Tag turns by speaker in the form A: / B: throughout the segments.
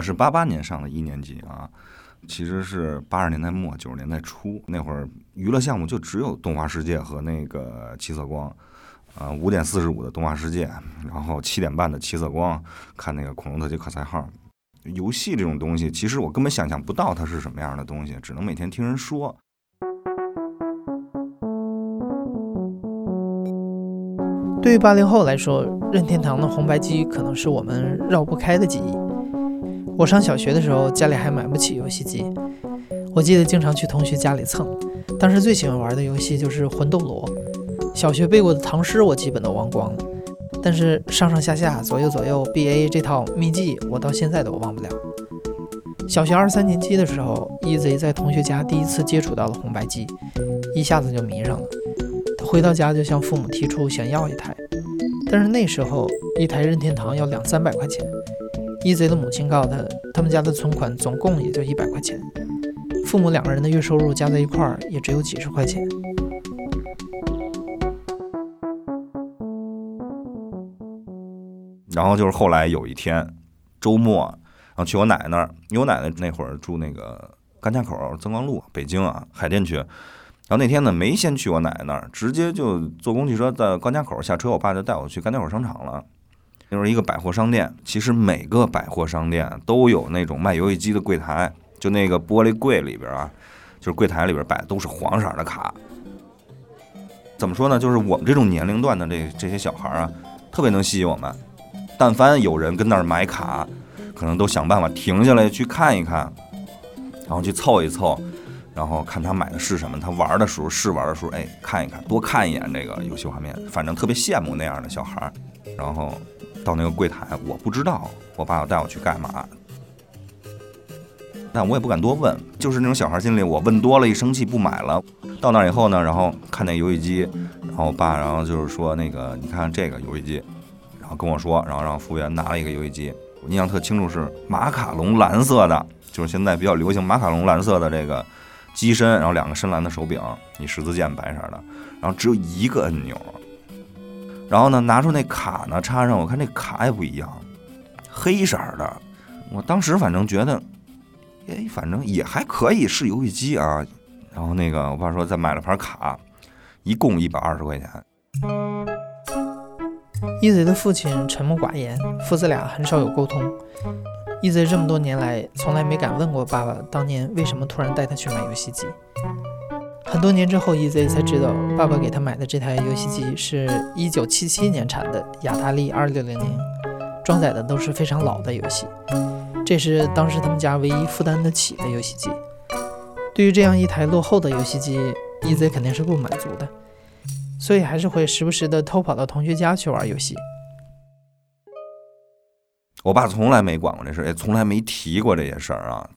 A: 是八八年上的一年级啊，其实是八十年代末九十年代初那会儿，娱乐项目就只有动画世界和那个七色光，啊，五点四十五的动画世界，然后七点半的七色光，看那个恐龙特级可赛号。游戏这种东西，其实我根本想象不到它是什么样的东西，只能每天听人说。
B: 对于八零后来说，任天堂的红白机可能是我们绕不开的记忆。我上小学的时候，家里还买不起游戏机，我记得经常去同学家里蹭。当时最喜欢玩的游戏就是魂斗罗，小学背过的唐诗我基本都忘光了，但是上上下下、左右左右、B A 这套秘籍，我到现在都忘不了。小学二三年级的时候，E Z 在同学家第一次接触到了红白机，一下子就迷上了。他回到家就向父母提出想要一台，但是那时候一台任天堂要两三百块钱。E.Z 的母亲告诉他，他们家的存款总共也就一百块钱，父母两个人的月收入加在一块儿也只有几十块钱。
A: 然后就是后来有一天周末，然后去我奶奶那儿，因为我奶奶那会儿住那个甘家口增光路，北京啊海淀区。然后那天呢，没先去我奶奶那儿，直接就坐公汽车在甘家口下车，我爸就带我去甘家口商场了。就是一个百货商店，其实每个百货商店都有那种卖游戏机的柜台，就那个玻璃柜里边啊，就是柜台里边摆的都是黄色的卡。怎么说呢？就是我们这种年龄段的这这些小孩啊，特别能吸引我们。但凡有人跟那儿买卡，可能都想办法停下来去看一看，然后去凑一凑，然后看他买的是什么，他玩的时候试玩的时候，哎，看一看，多看一眼这个游戏画面，反正特别羡慕那样的小孩儿，然后。到那个柜台，我不知道我爸要带我去干嘛，但我也不敢多问，就是那种小孩心理，我问多了，一生气不买了。到那以后呢，然后看那游戏机，然后我爸，然后就是说那个，你看这个游戏机，然后跟我说，然后让服务员拿了一个游戏机，我印象特清楚，是马卡龙蓝色的，就是现在比较流行马卡龙蓝色的这个机身，然后两个深蓝的手柄，你十字键白色的，然后只有一个按钮。然后呢，拿出那卡呢，插上，我看这卡也不一样，黑色的。我当时反正觉得，哎，反正也还可以，是游戏机啊。然后那个我爸说再买了盘卡，一共一百二十块钱。
B: 一贼的父亲沉默寡言，父子俩很少有沟通。一贼这么多年来，从来没敢问过爸爸，当年为什么突然带他去买游戏机。很多年之后，EZ 才知道，爸爸给他买的这台游戏机是一九七七年产的雅达利二六零零，装载的都是非常老的游戏，这是当时他们家唯一负担得起的游戏机。对于这样一台落后的游戏机，EZ 肯定是不满足的，所以还是会时不时的偷跑到同学家去玩游戏。
A: 我爸从来没管过这事，也从来没提过这些事儿啊。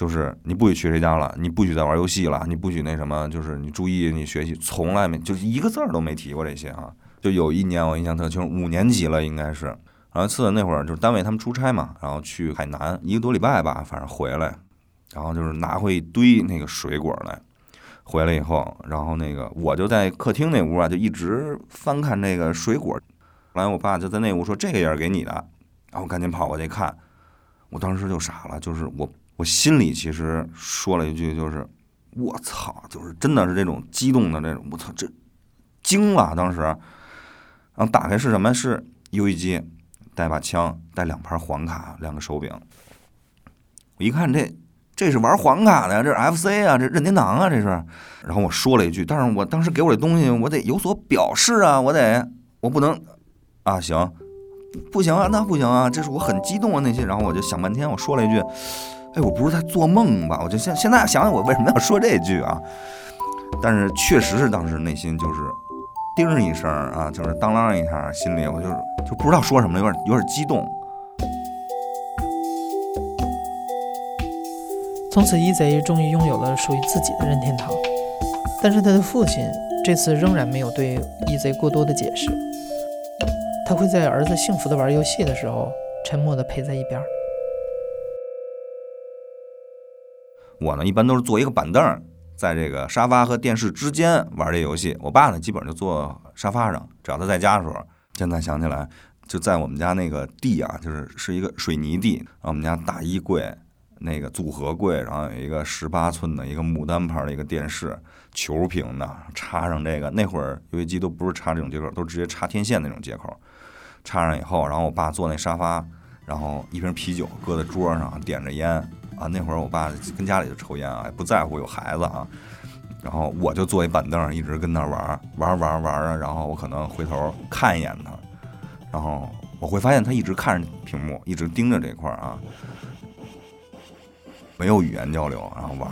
A: 就是你不许去谁家了，你不许再玩游戏了，你不许那什么，就是你注意你学习，从来没就是一个字儿都没提过这些啊。就有一年我印象特清，五年级了应该是，然后次那会儿就是单位他们出差嘛，然后去海南一个多礼拜吧，反正回来，然后就是拿回一堆那个水果来，回来以后，然后那个我就在客厅那屋啊，就一直翻看那个水果，后来我爸就在那屋说这个也是给你的，然后赶紧跑过去看，我当时就傻了，就是我。我心里其实说了一句，就是“我操”，就是真的是这种激动的那种，我操，这惊了当时。然后打开是什么？是游戏机，带把枪，带两盘黄卡，两个手柄。我一看，这这是玩黄卡的呀，这是 FC 啊，这任天堂啊，这是。然后我说了一句，但是我当时给我这东西，我得有所表示啊，我得，我不能啊，行，不行啊，那不行啊，这是我很激动啊，那些。然后我就想半天，我说了一句。哎，我不是在做梦吧？我就现现在想想，我为什么要说这句啊？但是确实是当时内心就是叮一声啊，就是当啷一下，心里我就是就不知道说什么，有点有点激动。
B: 从此，一贼终于拥有了属于自己的任天堂。但是他的父亲这次仍然没有对一贼过多的解释，他会在儿子幸福的玩游戏的时候，沉默的陪在一边。
A: 我呢，一般都是坐一个板凳，在这个沙发和电视之间玩这游戏。我爸呢，基本上就坐沙发上，只要他在家的时候。现在想起来，就在我们家那个地啊，就是是一个水泥地，然后我们家大衣柜那个组合柜，然后有一个十八寸的一个牡丹牌的一个电视，球屏的，插上这个。那会儿游戏机都不是插这种接口，都直接插天线那种接口。插上以后，然后我爸坐那沙发，然后一瓶啤酒搁在桌上，点着烟。啊，那会儿我爸跟家里就抽烟啊，也不在乎有孩子啊。然后我就坐一板凳，一直跟那玩玩玩玩啊。然后我可能回头看一眼他，然后我会发现他一直看着屏幕，一直盯着这块儿啊，没有语言交流，然后玩。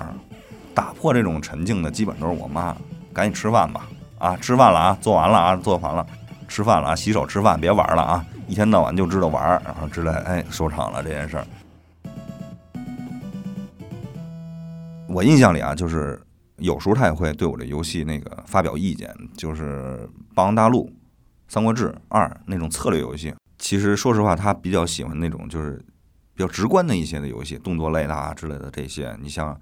A: 打破这种沉静的，基本都是我妈，赶紧吃饭吧，啊，吃饭了啊，做完了啊，做完了，吃饭了啊，洗手吃饭，别玩了啊，一天到晚就知道玩，然后之类，哎，收场了这件事儿。我印象里啊，就是有时候他也会对我这游戏那个发表意见，就是《霸王大陆》《三国志二》那种策略游戏。其实说实话，他比较喜欢那种就是比较直观的一些的游戏，动作类的啊之类的这些。你像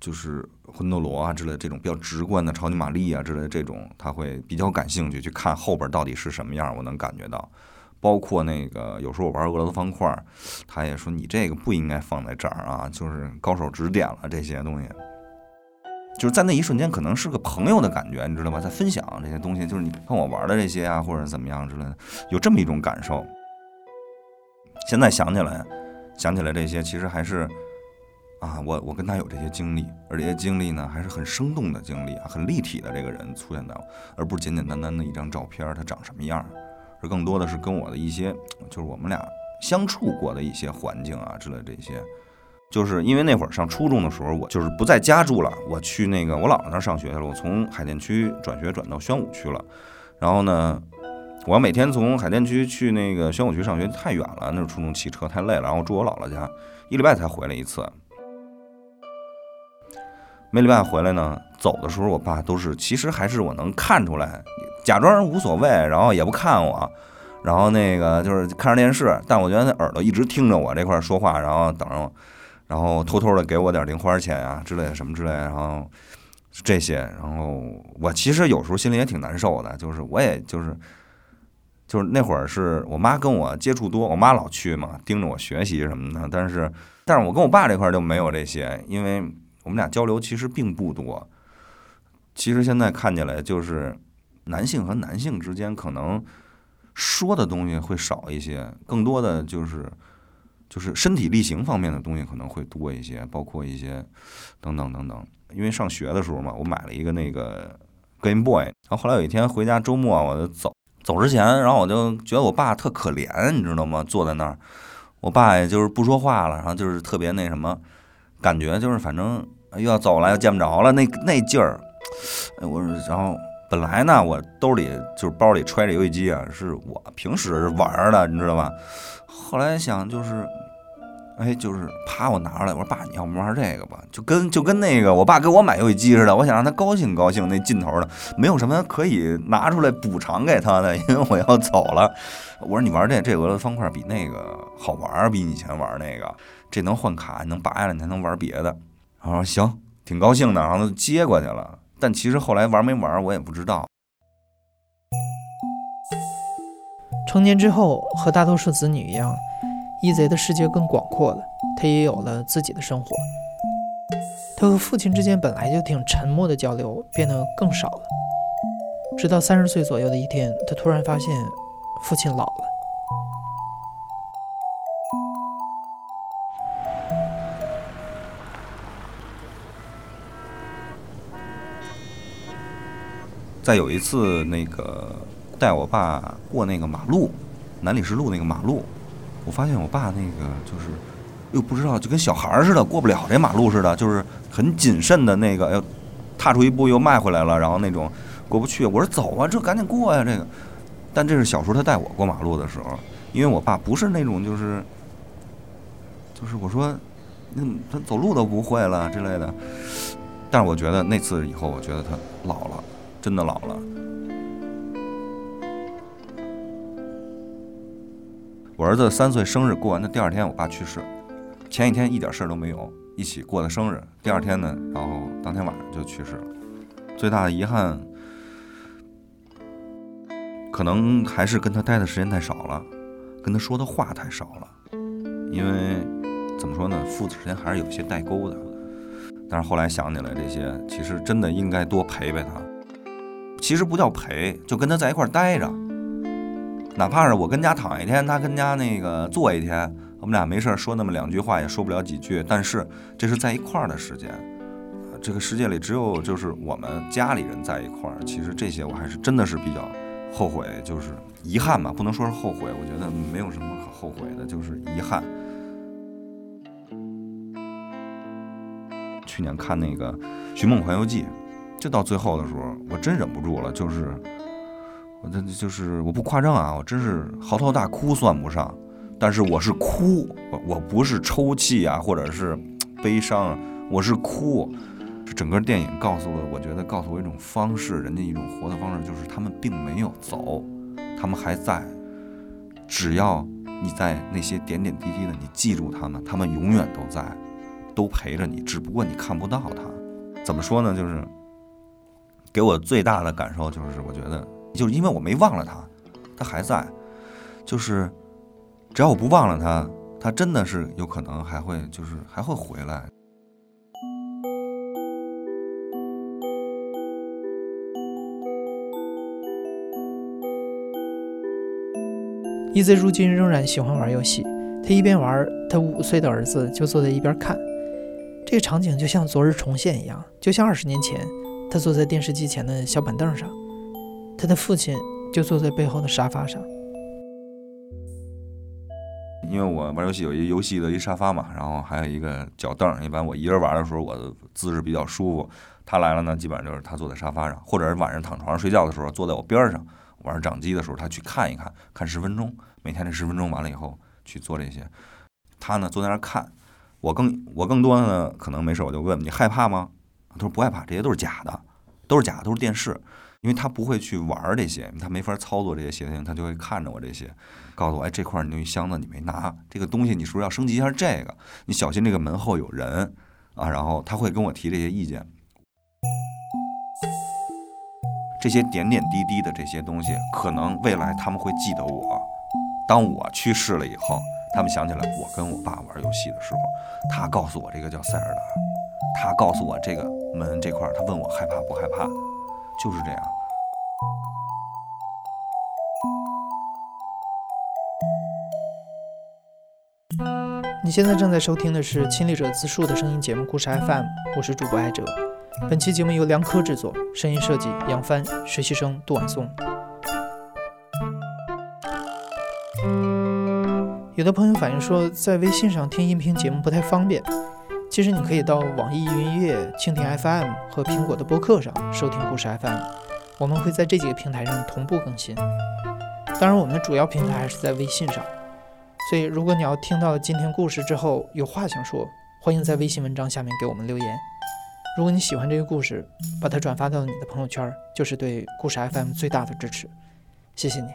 A: 就是《魂斗罗》啊之类的这种比较直观的超级玛丽啊之类的这种，他会比较感兴趣去看后边到底是什么样。我能感觉到。包括那个有时候我玩俄罗斯方块，他也说你这个不应该放在这儿啊，就是高手指点了这些东西，就是在那一瞬间可能是个朋友的感觉，你知道吧？在分享这些东西，就是你看我玩的这些啊，或者怎么样之类的，有这么一种感受。现在想起来，想起来这些，其实还是啊，我我跟他有这些经历，而这些经历呢，还是很生动的经历啊，很立体的这个人出现在，而不是简简单单的一张照片，他长什么样。更多的是跟我的一些，就是我们俩相处过的一些环境啊之类这些，就是因为那会儿上初中的时候，我就是不在家住了，我去那个我姥姥那儿上学去了。我从海淀区转学转到宣武区了，然后呢，我每天从海淀区去那个宣武区上学太远了，那是初中骑车太累了，然后住我姥姥家，一礼拜才回来一次。每礼拜回来呢，走的时候我爸都是，其实还是我能看出来。假装无所谓，然后也不看我，然后那个就是看着电视，但我觉得那耳朵一直听着我这块说话，然后等着我，然后偷偷的给我点零花钱啊之类的什么之类，然后这些，然后我其实有时候心里也挺难受的，就是我也就是就是那会儿是我妈跟我接触多，我妈老去嘛，盯着我学习什么的，但是但是我跟我爸这块就没有这些，因为我们俩交流其实并不多，其实现在看起来就是。男性和男性之间可能说的东西会少一些，更多的就是就是身体力行方面的东西可能会多一些，包括一些等等等等。因为上学的时候嘛，我买了一个那个 Game Boy，然后后来有一天回家周末我就走走之前，然后我就觉得我爸特可怜，你知道吗？坐在那儿，我爸也就是不说话了，然后就是特别那什么，感觉就是反正又要走了，又见不着了，那那劲儿，我然后。本来呢，我兜里就是包里揣着游戏机啊，是我平时玩的，你知道吧？后来想就是，哎，就是啪，我拿出来，我说爸，你要不玩这个吧？就跟就跟那个我爸给我买游戏机似的，我想让他高兴高兴，那劲头的，没有什么可以拿出来补偿给他的，因为我要走了。我说你玩这这俄罗斯方块比那个好玩，比以前玩那个，这能换卡，能拔下来，你还能玩别的。然后说行，挺高兴的，然后就接过去了。但其实后来玩没玩，我也不知道。
B: 成年之后，和大多数子女一样，一贼的世界更广阔了，他也有了自己的生活。他和父亲之间本来就挺沉默的交流变得更少了。直到三十岁左右的一天，他突然发现父亲老了。
A: 再有一次，那个带我爸过那个马路，南礼士路那个马路，我发现我爸那个就是又不知道，就跟小孩似的过不了这马路似的，就是很谨慎的那个，要踏出一步又迈回来了，然后那种过不去。我说走啊，这赶紧过呀，这个。但这是小时候他带我过马路的时候，因为我爸不是那种就是，就是我说，嗯他走路都不会了之类的。但是我觉得那次以后，我觉得他老了，真的老了。我儿子三岁生日过完的第二天，我爸去世。前一天一点事儿都没有，一起过的生日。第二天呢，然后当天晚上就去世了。最大的遗憾，可能还是跟他待的时间太少了，跟他说的话太少了。因为怎么说呢，父子之间还是有些代沟的。但是后来想起来，这些其实真的应该多陪陪他。其实不叫陪，就跟他在一块儿待着。哪怕是我跟家躺一天，他跟家那个坐一天，我们俩没事说那么两句话，也说不了几句。但是这是在一块儿的时间，这个世界里只有就是我们家里人在一块儿。其实这些我还是真的是比较后悔，就是遗憾吧，不能说是后悔，我觉得没有什么可后悔的，就是遗憾。去年看那个《寻梦环游记》，就到最后的时候，我真忍不住了，就是。我这就是我不夸张啊，我真是嚎啕大哭算不上，但是我是哭，我我不是抽泣啊，或者是悲伤，我是哭。这整个电影告诉了，我觉得告诉我一种方式，人家一种活的方式，就是他们并没有走，他们还在。只要你在那些点点滴滴的，你记住他们，他们永远都在，都陪着你，只不过你看不到他。怎么说呢？就是给我最大的感受就是，我觉得。就是因为我没忘了他，他还在。就是只要我不忘了他，他真的是有可能还会，就是还会回来。
B: 一 Z 如今仍然喜欢玩游戏，他一边玩，他五岁的儿子就坐在一边看。这个场景就像昨日重现一样，就像二十年前，他坐在电视机前的小板凳上。他的父亲就坐在背后的沙发上，
A: 因为我玩游戏有一游戏的一沙发嘛，然后还有一个脚凳。一般我一人玩的时候，我的姿势比较舒服。他来了呢，基本上就是他坐在沙发上，或者是晚上躺床上睡觉的时候，坐在我边上。玩掌机的时候，他去看一看，看十分钟。每天这十分钟完了以后去做这些。他呢坐在那儿看，我更我更多的呢可能没事，我就问你害怕吗？他说不害怕，这些都是假的，都是假的，都是电视。因为他不会去玩这些，他没法操作这些协调性，他就会看着我这些，告诉我，哎，这块你那箱子你没拿，这个东西你是不是要升级一下？这个你小心这个门后有人啊，然后他会跟我提这些意见。这些点点滴滴的这些东西，可能未来他们会记得我。当我去世了以后，他们想起来我跟我爸玩游戏的时候，他告诉我这个叫塞尔达，他告诉我这个门这块，他问我害怕不害怕，就是这样。
B: 你现在正在收听的是《亲历者自述》的声音节目《故事 FM》，我是主播艾哲。本期节目由梁科制作，声音设计杨帆，实习生杜婉松。有的朋友反映说，在微信上听音频节目不太方便。其实你可以到网易云音乐、蜻蜓 FM 和苹果的播客上收听《故事 FM》，我们会在这几个平台上同步更新。当然，我们的主要平台还是在微信上。所以，如果你要听到今天故事之后有话想说，欢迎在微信文章下面给我们留言。如果你喜欢这个故事，把它转发到你的朋友圈，就是对故事 FM 最大的支持。谢谢你。